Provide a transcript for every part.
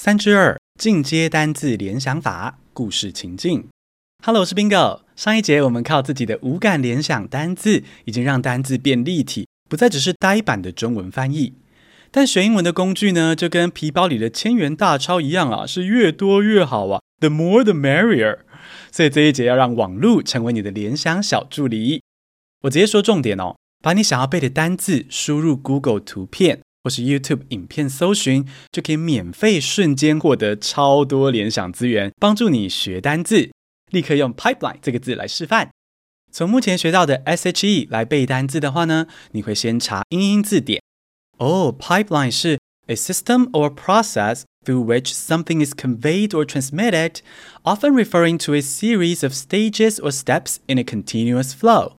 三之二进阶单字联想法故事情境。Hello，我是 Bingo。上一节我们靠自己的五感联想单字，已经让单字变立体，不再只是呆板的中文翻译。但学英文的工具呢，就跟皮包里的千元大钞一样啊，是越多越好啊，the more the merrier。所以这一节要让网络成为你的联想小助理。我直接说重点哦，把你想要背的单字输入 Google 图片。或是 YouTube 影片搜寻，就可以免费瞬间获得超多联想资源，帮助你学单字。立刻用 pipeline 这个字来示范。从目前学到的 SHE 来背单字的话呢，你会先查英英字典。哦，pipeline 是 a system or process through which something is conveyed or transmitted, often referring to a series of stages or steps in a continuous flow。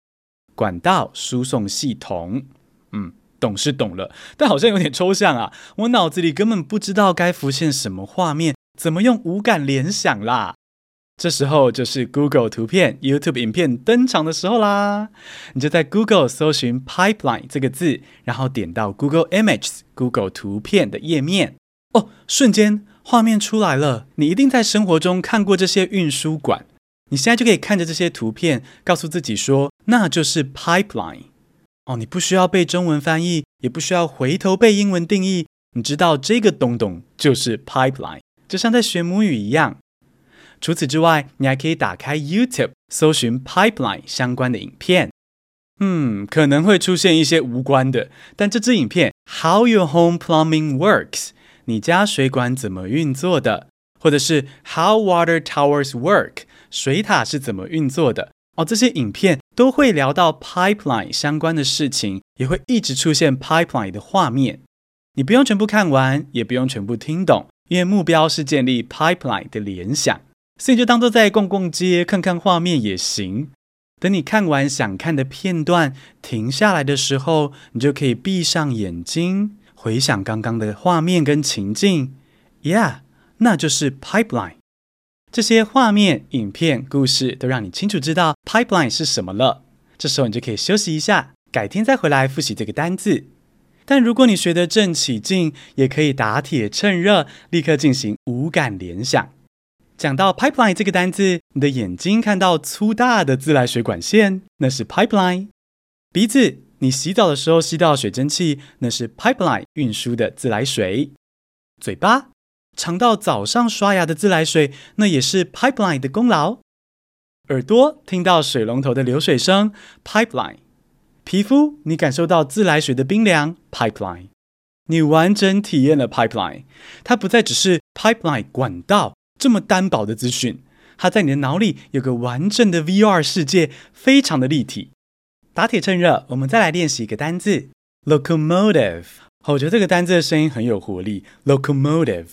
管道输送系统，嗯。懂是懂了，但好像有点抽象啊！我脑子里根本不知道该浮现什么画面，怎么用五感联想啦？这时候就是 Google 图片、YouTube 影片登场的时候啦！你就在 Google 搜寻 “pipeline” 这个字，然后点到 Google Images Google 图片的页面。哦，瞬间画面出来了！你一定在生活中看过这些运输管，你现在就可以看着这些图片，告诉自己说，那就是 pipeline。哦，你不需要背中文翻译，也不需要回头背英文定义，你知道这个东东就是 pipeline，就像在学母语一样。除此之外，你还可以打开 YouTube 搜寻 pipeline 相关的影片。嗯，可能会出现一些无关的，但这支影片 How your home plumbing works，你家水管怎么运作的，或者是 How water towers work，水塔是怎么运作的。哦，这些影片都会聊到 pipeline 相关的事情，也会一直出现 pipeline 的画面。你不用全部看完，也不用全部听懂，因为目标是建立 pipeline 的联想，所以就当做在逛逛街，看看画面也行。等你看完想看的片段，停下来的时候，你就可以闭上眼睛，回想刚刚的画面跟情境。Yeah，那就是 pipeline。这些画面、影片、故事都让你清楚知道 pipeline 是什么了。这时候你就可以休息一下，改天再回来复习这个单字。但如果你学得正起劲，也可以打铁趁热，立刻进行五感联想。讲到 pipeline 这个单字，你的眼睛看到粗大的自来水管线，那是 pipeline；鼻子，你洗澡的时候吸到水蒸气，那是 pipeline 运输的自来水；嘴巴。尝到早上刷牙的自来水，那也是 pipeline 的功劳。耳朵听到水龙头的流水声，pipeline。皮肤你感受到自来水的冰凉，pipeline。你完整体验了 pipeline，它不再只是 pipeline 管道这么单薄的资讯，它在你的脑里有个完整的 VR 世界，非常的立体。打铁趁热，我们再来练习一个单字，locomotive。我觉得这个单字的声音很有活力，locomotive。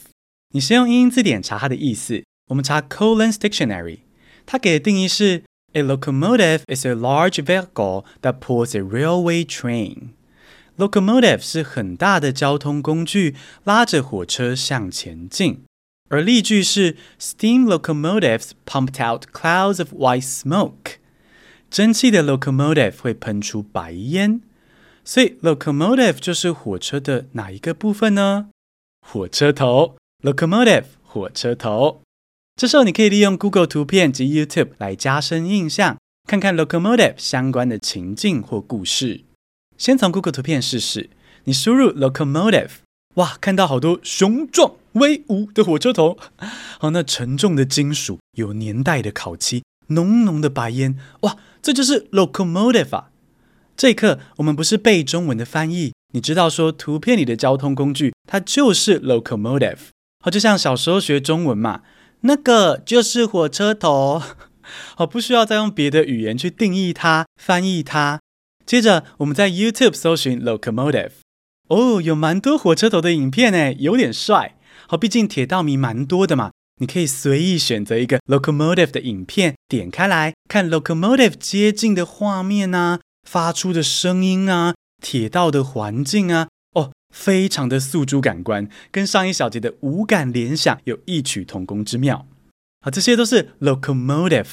你先用英英字典查它的意思。我们查 Collins Dictionary，它给的定义是：A locomotive is a large vehicle that pulls a railway train。Locomotive 是很大的交通工具，拉着火车向前进。而例句是：Steam locomotives pumped out clouds of white smoke。蒸汽的 locomotive 会喷出白烟。所以 locomotive 就是火车的哪一个部分呢？火车头。 Locomotive 火车头，这时候你可以利用 Google 图片及 YouTube 来加深印象，看看 Locomotive 相关的情境或故事。先从 Google 图片试试，你输入 Locomotive，哇，看到好多雄壮威武的火车头，好，那沉重的金属，有年代的烤漆，浓浓的白烟，哇，这就是 Locomotive 啊！这一刻我们不是背中文的翻译，你知道说图片里的交通工具，它就是 Locomotive。好，就像小时候学中文嘛，那个就是火车头。好，不需要再用别的语言去定义它、翻译它。接着，我们在 YouTube 搜寻 locomotive，哦，有蛮多火车头的影片诶，有点帅。好，毕竟铁道迷蛮多的嘛，你可以随意选择一个 locomotive 的影片，点开来看 locomotive 接近的画面啊，发出的声音啊，铁道的环境啊。非常的诉诸感官，跟上一小节的五感联想有异曲同工之妙。好，这些都是 locomotive。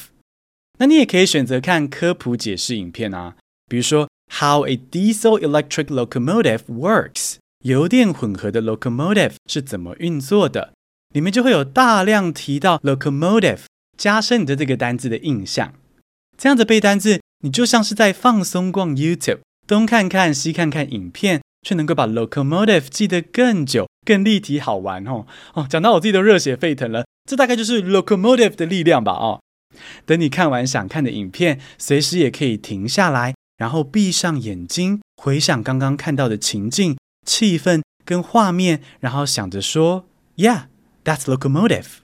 那你也可以选择看科普解释影片啊，比如说 How a diesel electric locomotive works，油电混合的 locomotive 是怎么运作的？里面就会有大量提到 locomotive，加深你对这个单字的印象。这样子背单字，你就像是在放松逛 YouTube，东看看西看看影片，却能够把 locomotive 记得更久、更立体、好玩哦哦！讲到我自己都热血沸腾了，这大概就是 locomotive 的力量吧哦。等你看完想看的影片，随时也可以停下来，然后闭上眼睛，回想刚刚看到的情境、气氛跟画面，然后想着说：“Yeah, that's locomotive。”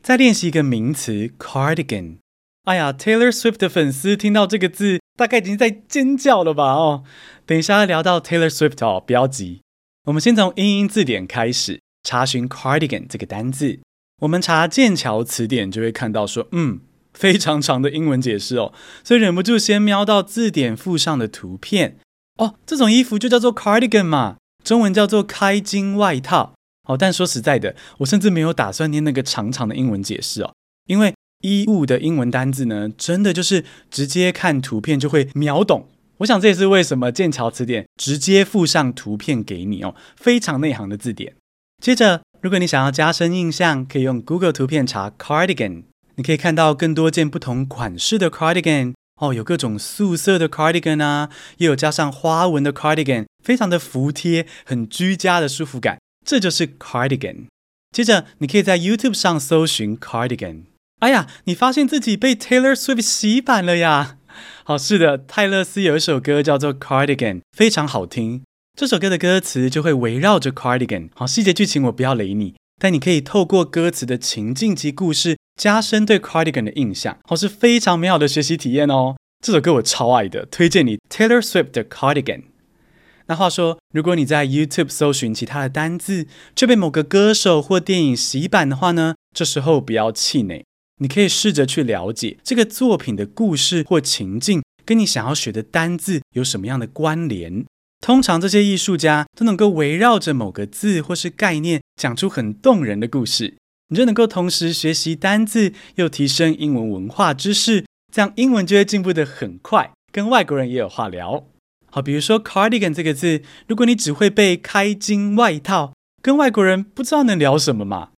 再练习一个名词 cardigan。哎呀，Taylor Swift 的粉丝听到这个字，大概已经在尖叫了吧？哦，等一下聊到 Taylor Swift 哦，不要急，我们先从英英字典开始查询 cardigan 这个单字。我们查剑桥词典就会看到说，嗯，非常长的英文解释哦，所以忍不住先瞄到字典附上的图片哦，这种衣服就叫做 cardigan 嘛，中文叫做开襟外套。哦，但说实在的，我甚至没有打算念那个长长的英文解释哦，因为衣物的英文单字呢，真的就是直接看图片就会秒懂。我想这也是为什么剑桥词典直接附上图片给你哦，非常内行的字典。接着，如果你想要加深印象，可以用 Google 图片查 cardigan，你可以看到更多件不同款式的 cardigan 哦，有各种素色的 cardigan 啊，也有加上花纹的 cardigan，非常的服帖，很居家的舒服感。这就是 cardigan。接着，你可以在 YouTube 上搜寻 cardigan。哎呀，你发现自己被 Taylor Swift 洗版了呀？好，是的，泰勒斯有一首歌叫做 cardigan，非常好听。这首歌的歌词就会围绕着 cardigan。好，细节剧情我不要雷你，但你可以透过歌词的情境及故事，加深对 cardigan 的印象。好，是非常美好的学习体验哦。这首歌我超爱的，推荐你 Taylor Swift 的 cardigan。那话说，如果你在 YouTube 搜寻其他的单字，却被某个歌手或电影洗版的话呢？这时候不要气馁，你可以试着去了解这个作品的故事或情境，跟你想要学的单字有什么样的关联。通常这些艺术家都能够围绕着某个字或是概念，讲出很动人的故事，你就能够同时学习单字，又提升英文文化知识，这样英文就会进步得很快，跟外国人也有话聊。好，比如说 cardigan 这个字，如果你只会背开襟外套，跟外国人不知道能聊什么嘛。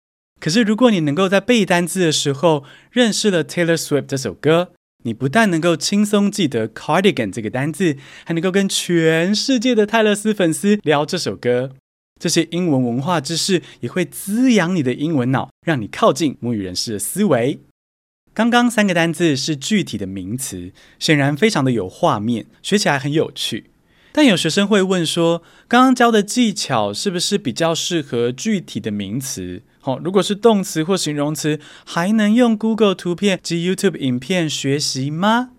可是如果你能够在背单字的时候认识了 Taylor Swift 这首歌，你不但能够轻松记得 cardigan 这个单字，还能够跟全世界的泰勒斯粉丝聊这首歌。这些英文文化知识也会滋养你的英文脑，让你靠近母语人士的思维。刚刚三个单字是具体的名词，显然非常的有画面，学起来很有趣。但有学生会问说，刚刚教的技巧是不是比较适合具体的名词？好，如果是动词或形容词，还能用 Google 图片及 YouTube 影片学习吗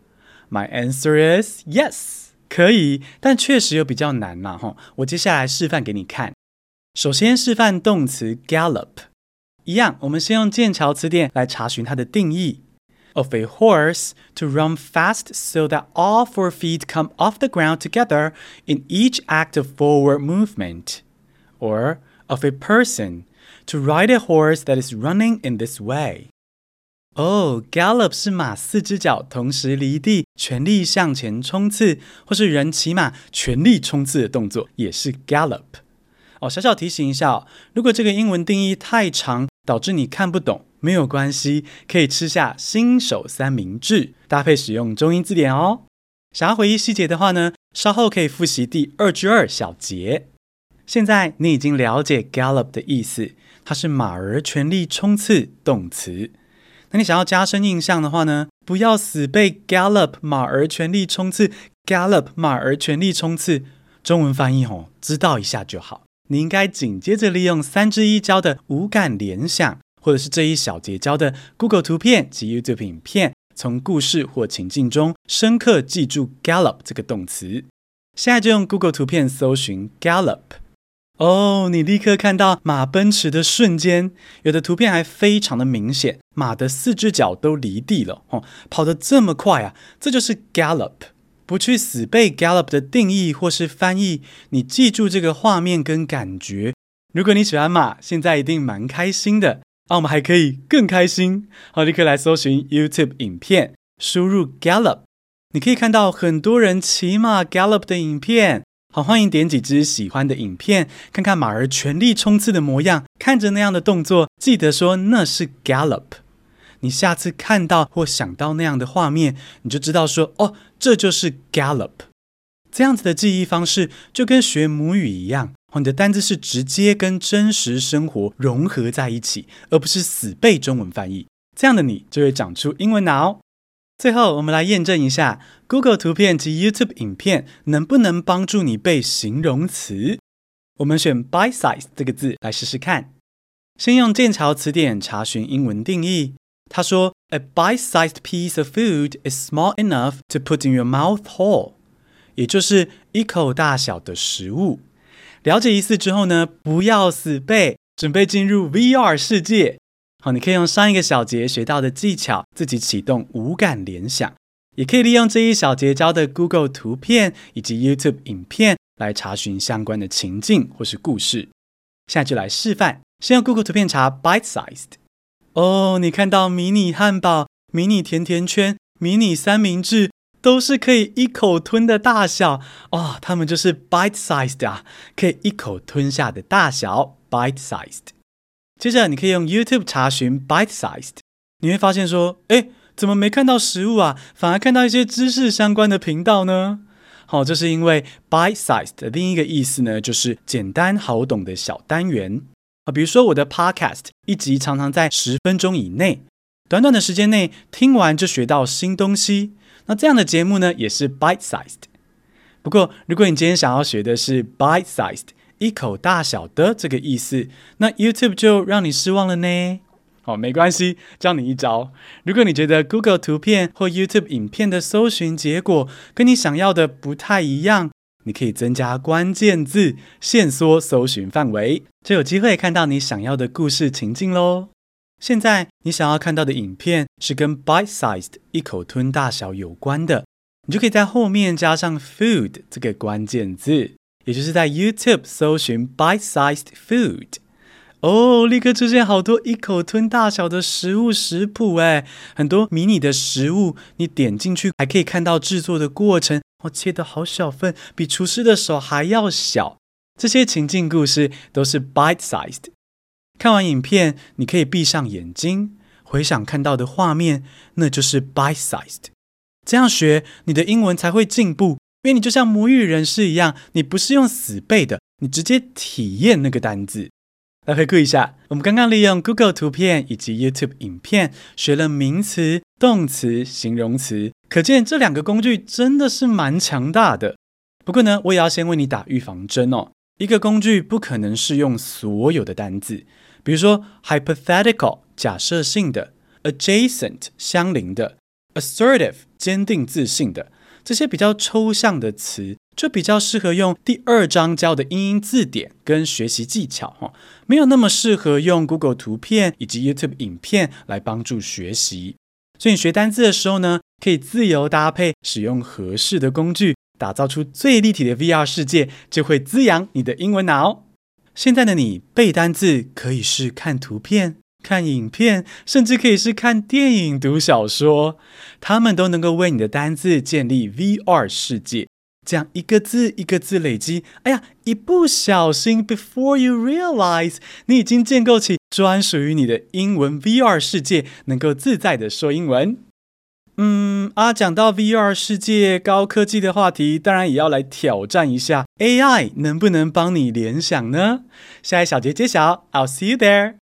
？My answer is yes，可以，但确实又比较难嘛。哈，我接下来示范给你看。首先示范动词 gallop。一样，我们先用剑桥词典来查询它的定义：of a horse to run fast so that all four feet come off the ground together in each act of forward movement, or of a person to ride a horse that is running in this way。哦，gallop 是马四只脚同时离地，全力向前冲刺，或是人骑马全力冲刺的动作，也是 gallop。哦，小小提醒一下哦，如果这个英文定义太长，导致你看不懂，没有关系，可以吃下新手三明治，搭配使用中英字典哦。想要回忆细节的话呢，稍后可以复习第二句二小节。现在你已经了解 gallop 的意思，它是马儿全力冲刺动词。那你想要加深印象的话呢，不要死背 gallop 马儿全力冲刺，gallop 马儿全力冲刺，中文翻译哦，知道一下就好。你应该紧接着利用三之一教的五感联想，或者是这一小节教的 Google 图片及 YouTube 影片，从故事或情境中深刻记住 gallop 这个动词。现在就用 Google 图片搜寻 gallop。哦，你立刻看到马奔驰的瞬间，有的图片还非常的明显，马的四只脚都离地了，哦，跑得这么快啊，这就是 gallop。不去死背 gallop 的定义或是翻译，你记住这个画面跟感觉。如果你喜欢马，现在一定蛮开心的。那、我们还可以更开心。好，立刻来搜寻 YouTube 影片，输入 gallop，你可以看到很多人骑马 gallop 的影片。好，欢迎点几支喜欢的影片，看看马儿全力冲刺的模样，看着那样的动作，记得说那是 gallop。你下次看到或想到那样的画面，你就知道说哦，这就是 gallop。这样子的记忆方式就跟学母语一样，你的单字是直接跟真实生活融合在一起，而不是死背中文翻译。这样的你就会长出英文脑。最后，我们来验证一下 Google 图片及 YouTube 影片能不能帮助你背形容词。我们选 bite-sized 这个字来试试看。先用剑桥词典查询英文定义。他说：“A bite-sized piece of food is small enough to put in your mouth whole。”也就是一口大小的食物。了解一次之后呢，不要死背，准备进入 VR 世界。好，你可以用上一个小节学到的技巧，自己启动五感联想，也可以利用这一小节教的 Google 图片以及 YouTube 影片来查询相关的情境或是故事。现在就来示范，先用 Google 图片查 bite-sized。哦，你看到迷你汉堡、迷你甜甜圈、迷你三明治，都是可以一口吞的大小哦，它们就是 bite-sized 啊，可以一口吞下的大小 bite-sized。接着，你可以用 YouTube 查询 bite-sized，你会发现说，诶，怎么没看到食物啊？反而看到一些知识相关的频道呢？好，这是因为 bite-sized 的另一个意思呢，就是简单好懂的小单元啊。比如说我的 Podcast 一集常常在十分钟以内，短短的时间内听完就学到新东西。那这样的节目呢，也是 bite-sized。不过，如果你今天想要学的是 bite-sized，一口大小的这个意思，那 YouTube 就让你失望了呢？好，没关系，教你一招。如果你觉得 Google 图片或 YouTube 影片的搜寻结果跟你想要的不太一样，你可以增加关键字，限缩搜寻范围，就有机会看到你想要的故事情境喽。现在你想要看到的影片是跟 bite-sized 一口吞大小有关的，你就可以在后面加上 food 这个关键字。也就是在 YouTube 搜寻 bite-sized food，哦，立刻出现好多一口吞大小的食物食谱，哎，很多迷你的食物，你点进去还可以看到制作的过程，哦，切的好小份，比厨师的手还要小。这些情境故事都是 bite-sized。看完影片，你可以闭上眼睛，回想看到的画面，那就是 bite-sized。这样学，你的英文才会进步。因为你就像母语人士一样，你不是用死背的，你直接体验那个单字。来回顾一下，我们刚刚利用 Google 图片以及 YouTube 影片学了名词、动词、形容词，可见这两个工具真的是蛮强大的。不过呢，我也要先为你打预防针哦。一个工具不可能适用所有的单字，比如说 hypothetical 假设性的，adjacent 相邻的，assertive 坚定自信的。这些比较抽象的词，就比较适合用第二章教的英英字典跟学习技巧，哈，没有那么适合用 Google 图片以及 YouTube 影片来帮助学习。所以你学单字的时候呢，可以自由搭配，使用合适的工具，打造出最立体的 VR 世界，就会滋养你的英文脑。现在的你背单字，可以是看图片。看影片，甚至可以是看电影、读小说，他们都能够为你的单字建立 VR 世界。这样一个字一个字累积，哎呀，一不小心，before you realize，你已经建构起专属于你的英文 VR 世界，能够自在的说英文。嗯，啊，讲到 VR 世界高科技的话题，当然也要来挑战一下 AI 能不能帮你联想呢？下一小节揭晓，I'll see you there。